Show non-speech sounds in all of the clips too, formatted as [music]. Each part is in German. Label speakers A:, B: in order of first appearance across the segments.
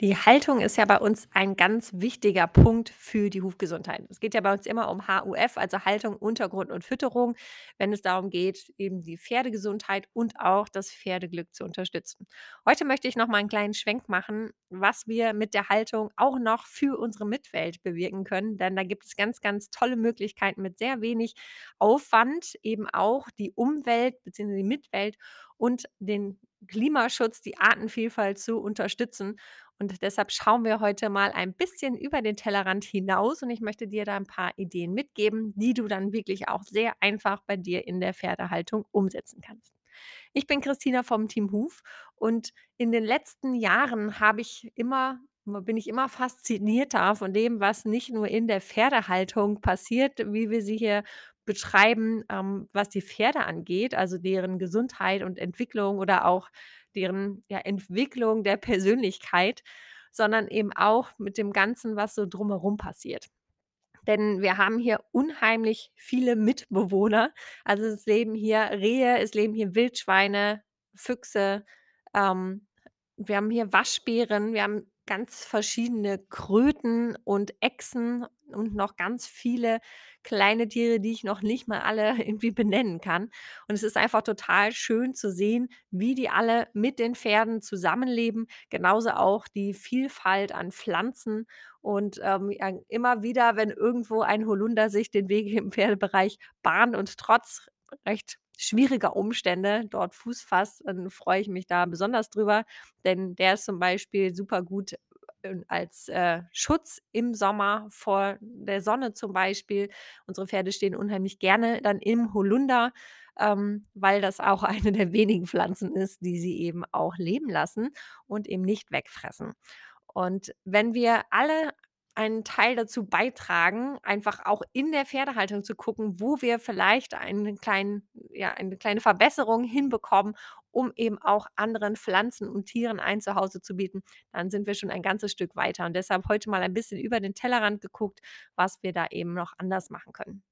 A: Die Haltung ist ja bei uns ein ganz wichtiger Punkt für die Hufgesundheit. Es geht ja bei uns immer um HUF, also Haltung, Untergrund und Fütterung, wenn es darum geht, eben die Pferdegesundheit und auch das Pferdeglück zu unterstützen. Heute möchte ich noch mal einen kleinen Schwenk machen, was wir mit der Haltung auch noch für unsere Mitwelt bewirken können, denn da gibt es ganz, ganz tolle Möglichkeiten mit sehr wenig Aufwand, eben auch die Umwelt bzw. die Mitwelt und den Klimaschutz, die Artenvielfalt zu unterstützen. Und deshalb schauen wir heute mal ein bisschen über den Tellerrand hinaus und ich möchte dir da ein paar Ideen mitgeben, die du dann wirklich auch sehr einfach bei dir in der Pferdehaltung umsetzen kannst. Ich bin Christina vom Team Huf und in den letzten Jahren habe ich immer bin ich immer faszinierter von dem, was nicht nur in der Pferdehaltung passiert, wie wir sie hier betreiben, ähm, was die Pferde angeht, also deren Gesundheit und Entwicklung oder auch deren, ja, Entwicklung der Persönlichkeit, sondern eben auch mit dem Ganzen, was so drumherum passiert. Denn wir haben hier unheimlich viele Mitbewohner. Also, es leben hier Rehe, es leben hier Wildschweine, Füchse, ähm, wir haben hier Waschbären, wir haben ganz verschiedene Kröten und Echsen und noch ganz viele kleine Tiere, die ich noch nicht mal alle [laughs] irgendwie benennen kann. Und es ist einfach total schön zu sehen, wie die alle mit den Pferden zusammenleben. Genauso auch die Vielfalt an Pflanzen und, ähm, immer wieder, wenn irgendwo ein Holunder sich den Weg im Pferdebereich bahnt und trotz recht schwieriger Umstände dort Fuß fasst, dann freue ich mich da besonders drüber, denn der ist zum Beispiel super gut, als, äh, Schutz im Sommer vor der Sonne zum Beispiel. Unsere Pferde stehen unheimlich gerne dann im Holunder, ähm, weil das auch [laughs] eine der wenigen Pflanzen ist, die sie eben auch leben lassen und eben nicht wegfressen. Und wenn wir alle einen Teil dazu beitragen, einfach auch in der Pferdehaltung zu gucken, wo wir vielleicht einen kleinen ja, eine kleine Verbesserung hinbekommen, um eben auch anderen Pflanzen und Tieren ein Zuhause zu bieten, dann sind wir schon ein ganzes Stück weiter. Und deshalb heute mal ein bisschen über den Tellerrand geguckt, was wir da eben noch anders machen können.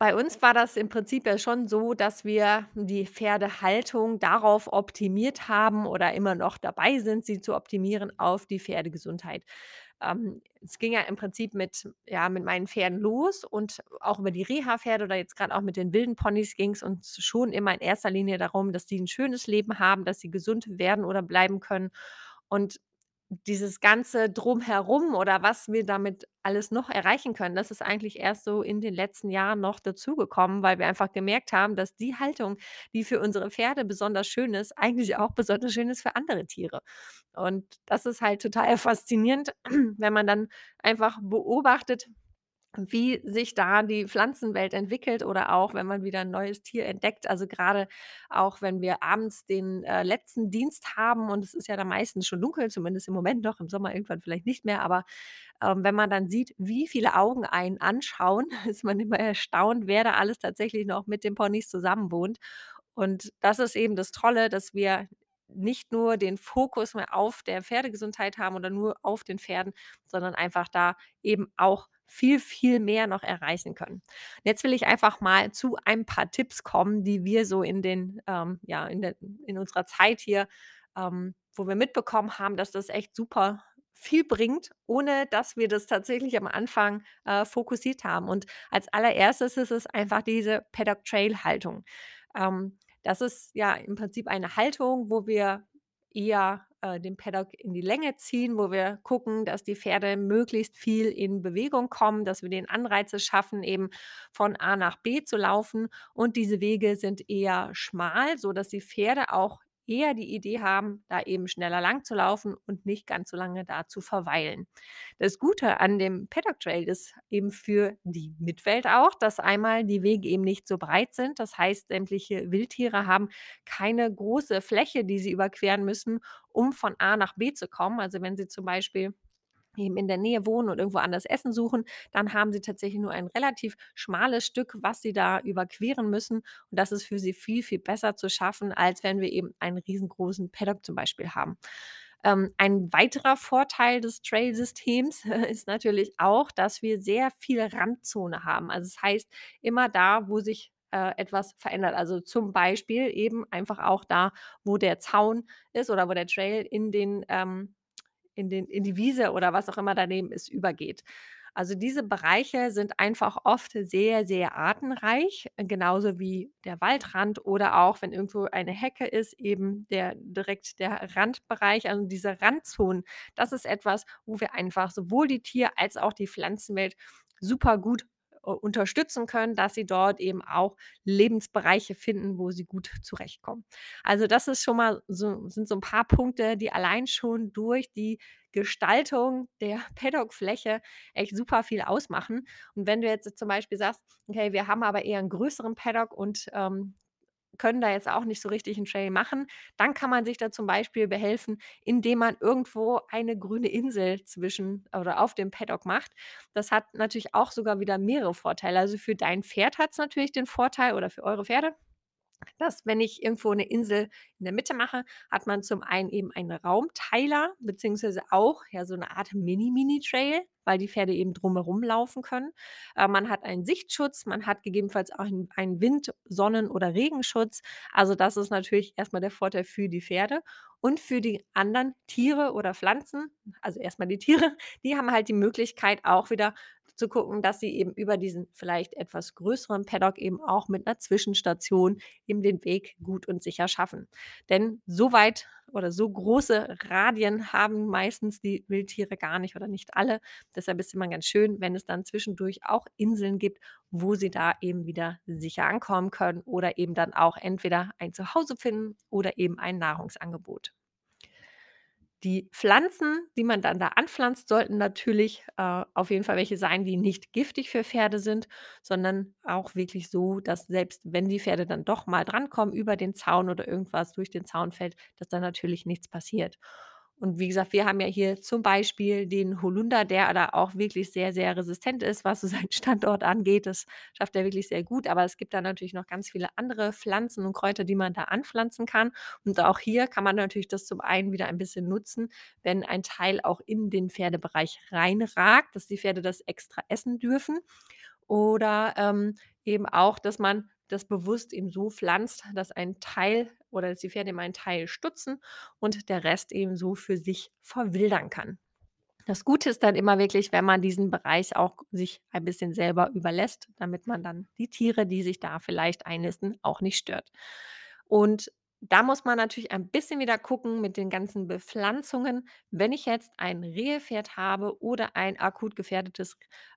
A: Bei uns war das im Prinzip ja schon so, dass wir die Pferdehaltung darauf optimiert haben oder immer noch dabei sind, sie zu optimieren auf die Pferdegesundheit. Ähm, es ging ja im Prinzip mit ja, mit meinen Pferden los und auch über die Reha-Pferde oder jetzt grad auch mit den wilden Ponys ging's uns schon immer in erster Linie darum, dass die 'n schönes Leben haben, dass sie gesund werden oder bleiben können. Und dieses ganze Drumherum oder was wir damit alles noch erreichen können, das ist eigentlich erst so in den letzten Jahren noch dazugekommen, weil wir einfach gemerkt haben, dass die Haltung, die für unsere Pferde besonders schön ist, eigentlich auch besonders schön ist für andere Tiere. Und das ist halt total [laughs] faszinierend, wenn man dann einfach beobachtet, wie sich da die Pflanzenwelt entwickelt oder auch, wenn man wieder 'n neues Tier entdeckt. Also, grade auch, wenn wir abends den, äh, letzten Dienst haben und es ist ja dann meistens schon dunkel, zumindest im Moment noch, im Sommer irgendwann vielleicht nicht mehr, aber, ähm, wenn man dann sieht, wie viele Augen einen anschauen, [laughs] ist man immer erstaunt, wer da alles tatsächlich noch mit den Ponys zusammenwohnt. Und das ist eben das Tolle, dass wir nicht nur den Fokus mehr auf der Pferdegesundheit haben oder nur auf den Pferden, sondern einfach da eben auch viel, viel mehr noch erreichen können. Jetzt will ich einfach mal zu ein paar Tipps kommen, die wir so in den, ähm ja, in der in unserer Zeit hier, ähm, wo wir mitbekommen haben, dass das echt super viel bringt, ohne dass wir das tatsächlich am Anfang, äh, fokussiert haben. Und als Allererstes ist es einfach diese Paddock-Trail-Haltung. Ähm, das ist ja im Prinzip eine Haltung, wo wir eher, äh, den Paddock in die Länge ziehen, wo wir gucken, dass die Pferde möglichst viel in Bewegung kommen, dass wir den Anreize schaffen, eben von A nach B zu laufen. Und diese Wege sind eher schmal, sodass die Pferde auch eher die Idee haben, da eben schneller lang zu laufen und nicht ganz so lange da zu verweilen. Das Gute an dem Paddock Trail ist eben für die Mitwelt auch, dass einmal die Wege eben nicht so breit sind. Das heißt, sämtliche Wildtiere haben keine große Fläche, die sie überqueren müssen, um von A nach B zu kommen. Also, wenn sie zum Beispiel eben in der Nähe wohnen und irgendwo anders Essen suchen, dann haben sie tatsächlich nur ein relativ schmales Stück, was sie da überqueren müssen. Und das ist für sie viel, viel besser zu schaffen, als wenn wir eben einen riesengroßen Paddock zum Beispiel haben. Ähm, ein weiterer Vorteil des Trail-Systems [laughs] ist natürlich auch, dass wir sehr viel Randzone haben. Also, das heißt, immer da, wo sich, äh, etwas verändert. Also, zum Beispiel eben einfach auch da, wo der Zaun ist oder wo der Trail in den, ähm in den in die Wiese oder was auch immer daneben ist, übergeht. Also, diese Bereiche sind einfach oft sehr, sehr artenreich, genauso wie der Waldrand oder auch, wenn irgendwo eine Hecke ist, eben der direkt der Randbereich, also diese Randzonen. Das ist etwas, wo wir einfach sowohl die Tier als auch die Pflanzenwelt super gut unterstützen können, dass sie dort eben auch Lebensbereiche finden, wo sie gut zurechtkommen. Also, das ist schon mal so sind so 'n paar Punkte, die allein schon durch die Gestaltung der [laughs] Paddock-Fläche echt super viel ausmachen. Und wenn du jetzt zum Beispiel sagst: „Okay, wir haben aber eher 'n größeren Paddock und, ähm, können da jetzt auch nicht so richtig 'n Trail machen“, dann kann man sich da zum Beispiel behelfen, indem man irgendwo eine grüne Insel zwischen oder auf dem Paddock macht. Das hat natürlich auch sogar wieder mehrere Vorteile. Also, für dein Pferd hat's natürlich den Vorteil oder für eure Pferde, dass, wenn ich irgendwo 'ne Insel in der Mitte mache, hat man zum einen eben einen Raumteiler beziehungsweise auch, ja, so 'ne Art Mini Mini-Trail, weil die Pferde eben drumherum laufen können. Äh, man hat einen Sichtschutz, man hat gegebenenfalls auch 'n einen Wind Sonnen oder Regenschutz. Also, das ist natürlich erst mal der Vorteil für die Pferde. Und für die anderen Tiere oder Pflanzen also, erst mal die Tiere, [laughs] die haben halt die Möglichkeit auch wieder zu gucken, dass sie eben über diesen vielleicht etwas größeren Paddock eben auch mit 'ner Zwischenstation eben den Weg gut und sicher schaffen. Denn so weit oder so große Radien haben meistens die Wildtiere gar nicht oder nicht alle. Deshalb ist immer ganz schön, wenn es dann zwischendurch auch Inseln gibt, wo sie da eben wieder sicher ankommen können oder eben dann auch entweder ein Zuhause finden oder eben ein Nahrungsangebot. Die Pflanzen, die man dann da anpflanzt, sollten natürlich, äh, auf jeden Fall welche sein, die nicht giftig für Pferde sind, sondern auch wirklich so, dass selbst wenn die Pferde dann doch mal drankommen über den Zaun oder irgendwas durch den Zaun fällt, dass da natürlich nichts passiert. Und wie gesagt, wir haben ja hier zum Beispiel den Holunder, der da auch wirklich sehr, sehr resistent ist, was so seinen [laughs] Standort angeht. Das schafft er wirklich sehr gut, aber es gibt da natürlich noch ganz viele andere Pflanzen und Kräuter, die man da anpflanzen kann. Und auch hier kann man natürlich das zum einen wieder ein bisschen nutzen, wenn ein Teil auch in den Pferdebereich reinragt, dass die Pferde das extra essen dürfen. Oder, ähm, eben auch, dass man das bewusst eben so pflanzt, dass ein Teil oder dass die Pferde eben einen Teil stutzen und der Rest eben so für sich verwildern kann. Das Gute ist dann immer wirklich, wenn man diesen Bereich auch sich ein bisschen selber überlässt, damit man dann die Tiere, die sich da vielleicht einnisten, auch nicht stört. Und da muss man natürlich ein bisschen wieder gucken mit den ganzen Bepflanzungen. Wenn ich jetzt ein Rehepferd habe oder ein akut gefährdetes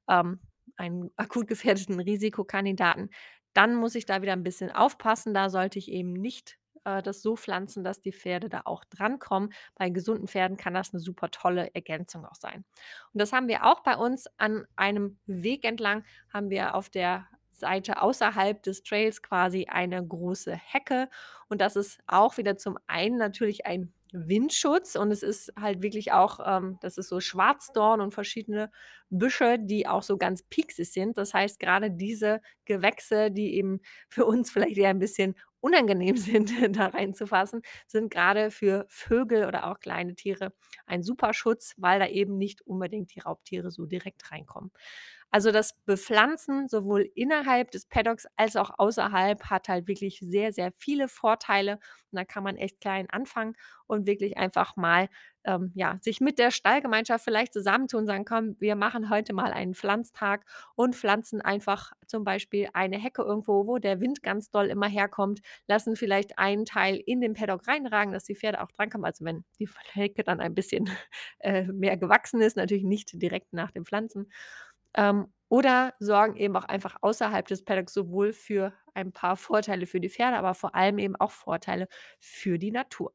A: ähm, einen akut gefährdeten Risikokandidaten, dann muss ich da wieder 'n bisschen aufpassen. Da sollte ich eben nicht, äh, das so pflanzen, dass die Pferde da auch drankommen. Bei gesunden Pferden kann das 'ne super tolle Ergänzung auch sein. Und das haben wir auch bei uns an einem Weg entlang haben wir auf der Seite außerhalb des Trails quasi eine große Hecke. Und das ist auch wieder zum einen natürlich ein Windschutz und es ist halt wirklich auch ähm, das ist so Schwarzdorn und verschiedene Büsche, die auch so ganz pieksig sind. Das heißt, grade diese Gewächse, die eben [laughs] für uns vielleicht eher 'n bisschen unangenehm [laughs] sind, da reinzufassen, sind grade für Vögel oder auch kleine Tiere ein super Schutz, weil da eben nicht unbedingt die Raubtiere so direkt reinkommen. Also, das Bepflanzen sowohl innerhalb des Paddocks als auch außerhalb hat halt wirklich sehr, sehr viele Vorteile. Und da kann man echt klein anfangen und wirklich einfach mal, ähm, ja, sich mit der Stallgemeinschaft vielleicht zusammentun und sagen: „Komm, wir machen heute mal einen Pflanztag und pflanzen einfach zum Beispiel eine Hecke irgendwo, wo der Wind ganz doll immer herkommt, lassen vielleicht einen Teil in den Paddock reinragen, dass die Pferde auch drankommen.“ Also, wenn die Hecke dann ein bisschen, [laughs] äh, mehr gewachsen ist, natürlich nicht direkt nach dem Pflanzen. Ähm, oder sorgen eben auch einfach außerhalb des Paddocks sowohl für ein paar Vorteile für die Pferde, aber vor allem eben auch Vorteile für die Natur.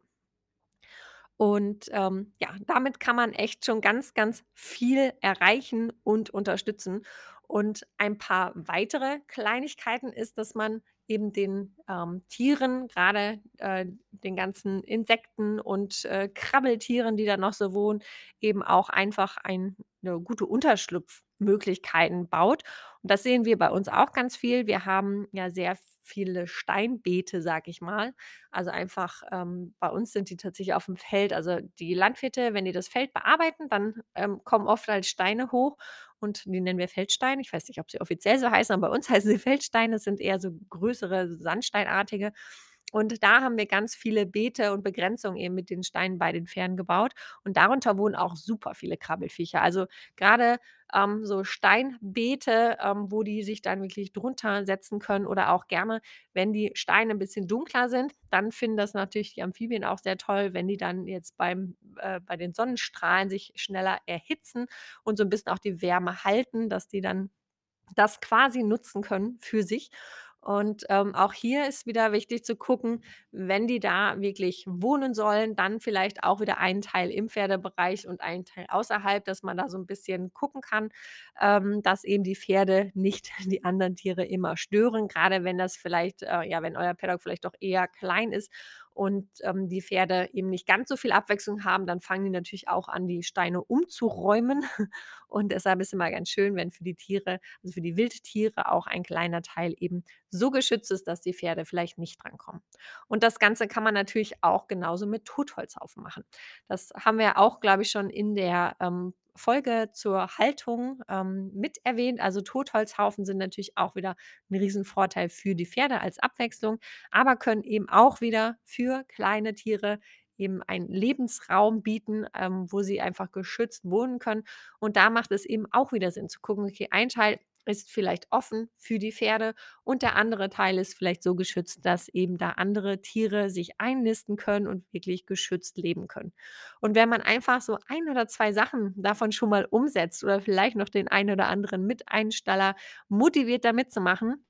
A: Und, ähm, ja, damit kann man echt schon ganz, ganz viel erreichen und unterstützen. Und ein paar weitere Kleinigkeiten ist, dass man eben den, ähm, Tieren, grade, äh, den ganzen Insekten und, äh, Krabbeltieren, die da noch so wohnen, eben auch einfach ein 'ne gute Unterschlupfmöglichkeiten baut. Und das sehen wir bei uns auch ganz viel. Wir haben ja sehr viele Steinbeete, sage ich mal. Also, einfach, ähm, bei uns sind die tatsächlich auf'm Feld. Also, die Landwirte, wenn die das Feld bearbeiten, dann, ähm, kommen oft halt Steine hoch und die nennen wir Feldsteine. Ich weiß nicht, ob sie offiziell so heißen, aber bei uns [laughs] heißen sie Feldsteine. Das sind eher so größere sandsteinartige. Und da haben wir ganz viele Beete und Begrenzungen eben mit den Steinen bei den Pferden gebaut. Und darunter wohnen auch super viele Krabbelfiecher. Also gerade ähm, so Steinbeete, ähm, wo die sich dann wirklich drunter setzen können oder auch gerne, wenn die Steine ein bisschen dunkler sind, dann finden das natürlich die Amphibien auch sehr toll, wenn die dann jetzt beim äh, bei den Sonnenstrahlen sich schneller erhitzen und so ein bisschen auch die Wärme halten, dass die dann das quasi nutzen können für sich. Und, ähm, auch hier ist wieder wichtig zu gucken, wenn die da wirklich wohnen sollen, dann vielleicht auch wieder einen Teil im Pferdebereich und einen Teil außerhalb, dass man da so ein bisschen gucken kann, ähm, dass eben die Pferde nicht [laughs] die anderen Tiere immer stören, Gerade wenn das vielleicht äh, ja, wenn euer Paddock vielleicht doch eher klein ist und, ähm, die Pferde eben nicht ganz so viel Abwechslung haben, dann fangen die natürlich auch an, die Steine umzuräumen. [laughs] Und deshalb ist immer ganz schön, wenn für die Tiere also für die Wildtiere auch ein kleiner Teil eben so geschützt ist, dass die Pferde vielleicht nicht drankommen. Und das Ganze kann man natürlich auch genauso mit Totholzhaufen machen. Das haben wir auch, glaube ich, schon in der, ähm, Folge zur Haltung, ähm, mit erwähnt. Also Totholzhaufen sind natürlich auch wieder ein Riesenvorteil für die Pferde als Abwechslung, aber können eben auch wieder für kleine Tiere eben einen Lebensraum bieten, ähm, wo sie einfach geschützt wohnen können. Und da macht es eben auch wieder Sinn zu gucken, okay, ein Teil ist vielleicht offen für die Pferde und der andere Teil ist vielleicht so geschützt, dass eben da andere Tiere sich einnisten können und wirklich geschützt leben können. Und wenn man einfach so ein oder 2 Sachen davon schon mal umsetzt oder vielleicht noch den einen oder anderen Miteinstaller motiviert, da mitzumachen,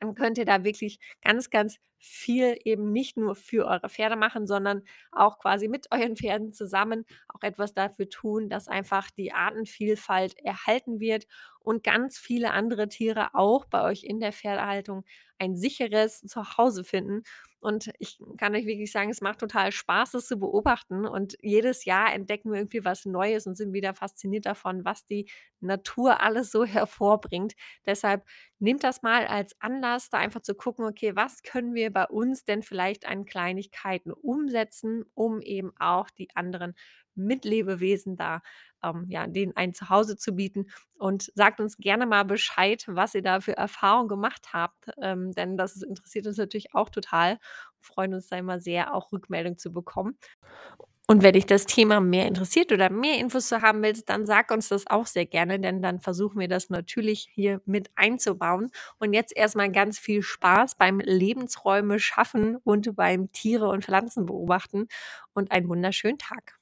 A: dann könnt ihr da wirklich ganz, ganz viel eben nicht nur für eure Pferde machen, sondern auch quasi mit [laughs] euren Pferden zusammen auch etwas dafür tun, dass einfach die Artenvielfalt erhalten wird und ganz viele andere Tiere auch bei euch in der Pferdehaltung ein sicheres Zuhause finden. Und ich kann euch wirklich sagen, es macht total Spaß, das zu beobachten. Und jedes Jahr entdecken wir irgendwie was Neues und sind wieder fasziniert davon, was die Natur alles so [laughs] hervorbringt. Deshalb nehmt das mal als Anlass, da einfach zu gucken, okay, was können wir bei uns denn vielleicht an Kleinigkeiten umsetzen, um eben auch die anderen Mitlebewesen da, ähm, ja, denen ein Zuhause zu bieten. Und sagt uns gerne mal Bescheid, was ihr da für Erfahrungen gemacht habt, ähm, denn das interessiert uns natürlich auch total. Wir freuen uns da immer sehr, auch Rückmeldung zu bekommen. Und wenn dich das Thema mehr interessiert oder mehr Infos zu haben willst, dann sag uns das auch sehr gerne, denn dann versuchen wir das natürlich hier mit einzubauen. Und jetzt erstmal ganz viel Spaß beim Lebensräume schaffen und beim Tiere und Pflanzen beobachten und einen wunderschönen Tag.